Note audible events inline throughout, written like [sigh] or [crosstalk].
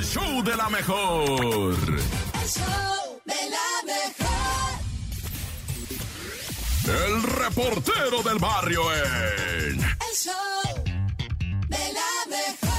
el show de la mejor. El show de la mejor. El reportero del barrio en... El show de la mejor.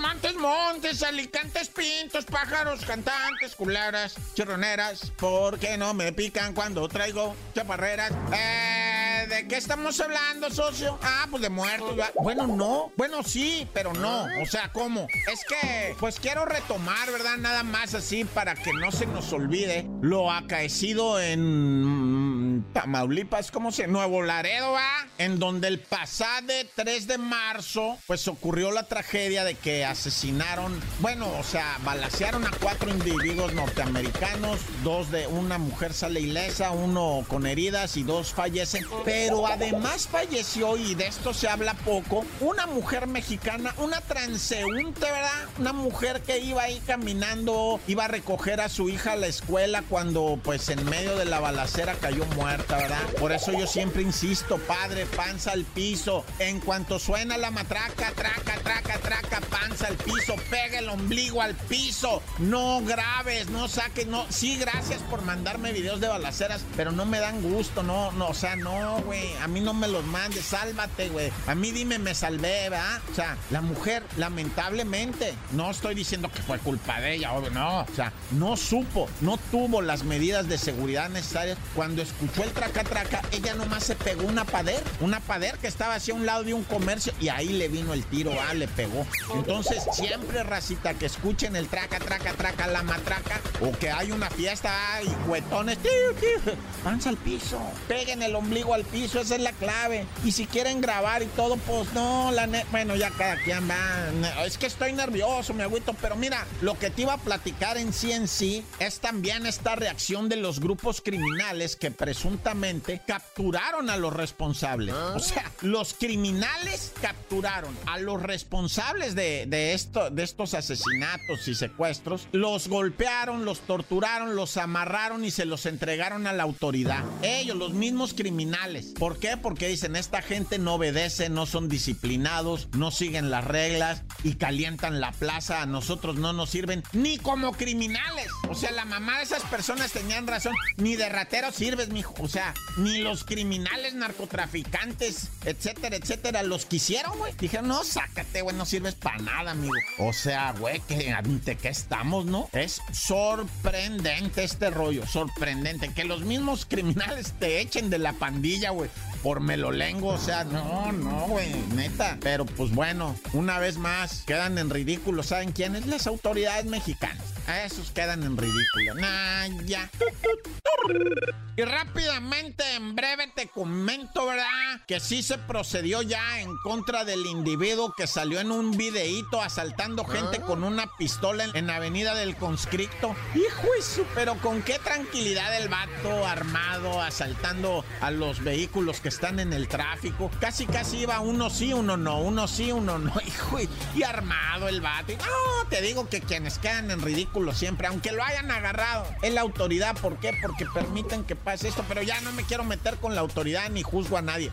Montes, montes, alicantes, pintos, pájaros, cantantes, culebras, chirroneras, ¿por qué no me pican cuando traigo chaparreras? Eh, ¿de qué estamos hablando, socio? Ah, pues de muertos. Bueno, no. Bueno, sí, pero no. O sea, ¿cómo? Es que, pues quiero retomar, ¿verdad? Nada más así para que no se nos olvide lo acaecido en Tamaulipas, ¿cómo se? Nuevo Laredo, ¿va? En donde el pasado 3 de marzo, pues ocurrió la tragedia de que asesinaron, bueno, o sea, balacearon a cuatro individuos norteamericanos, dos de una mujer sale ilesa, uno con heridas y dos fallecen, pero además falleció, y de esto se habla poco, una mujer mexicana, una transeúnte, ¿verdad? Una mujer que iba ahí caminando, iba a recoger a su hija a la escuela cuando pues en medio de la balacera cayó muerta, Por eso yo siempre insisto, padre, panza al piso, en cuanto suena la matraca, traca, traca, traca, al piso, pega el ombligo al piso, no grabes, no saques, no, sí, gracias por mandarme videos de balaceras, pero no me dan gusto, no, no, o sea, no, güey, a mí no me los mandes, sálvate, güey, a mí dime, me salvé, ¿verdad? O sea, la mujer, lamentablemente, no estoy diciendo que fue culpa de ella, obvio, no, o sea, no supo, no tuvo las medidas de seguridad necesarias, cuando escuchó el traca, traca, ella nomás se pegó una pader, una pader que estaba hacia un lado de un comercio y ahí le vino el tiro, ah, le pegó. Entonces, siempre, racita, que escuchen el traca, traca, traca, la matraca, o que hay una fiesta y cuetones, panza al piso, peguen el ombligo al piso, esa es la clave. Y si quieren grabar y todo, pues no, la ne bueno, ya cada quien va. Es que estoy nervioso, mi agüito, pero mira, lo que te iba a platicar en sí en sí es también esta reacción de los grupos criminales que presuntamente capturaron a los responsables. O sea, los criminales capturaron a los responsables de de estos asesinatos y secuestros, los golpearon, los torturaron, los amarraron y se los entregaron a la autoridad. Ellos, los mismos criminales. ¿Por qué? Porque dicen, esta gente no obedece, no son disciplinados, no siguen las reglas y calientan la plaza. A nosotros no nos sirven ni como criminales. O sea, la mamá de esas personas tenían razón. Ni de ratero sirves, mijo. O sea, ni los criminales, narcotraficantes, etcétera, etcétera, los quisieron, güey. Dijeron, no, sácate, güey, no sirves para nada, O sea, güey, que ante qué estamos, ¿no? Es sorprendente este rollo, sorprendente. Que los mismos criminales te echen de la pandilla, güey. Por melolengo, o sea, no, no, güey, neta. Pero pues bueno, una vez más, quedan en ridículo. ¿Saben quiénes? Las autoridades mexicanas. A esos quedan en ridículo. Nah, ya. Y rápidamente, en breve, te comento, ¿verdad? Que sí se procedió ya en contra del individuo que salió en un videíto asaltando gente con una pistola en, en Avenida del Conscripto. Hijo eso, pero con qué tranquilidad el vato armado asaltando a los vehículos que están en el tráfico. Casi, casi iba uno sí, uno no, uno sí, uno no. [laughs] Hijo, y, y armado el vato. No, te digo que quienes quedan en ridículo siempre, aunque lo hayan agarrado, es la autoridad. ¿Por qué? Porque permiten que pase esto, pero ya no me quiero meter con la autoridad ni juzgo a nadie.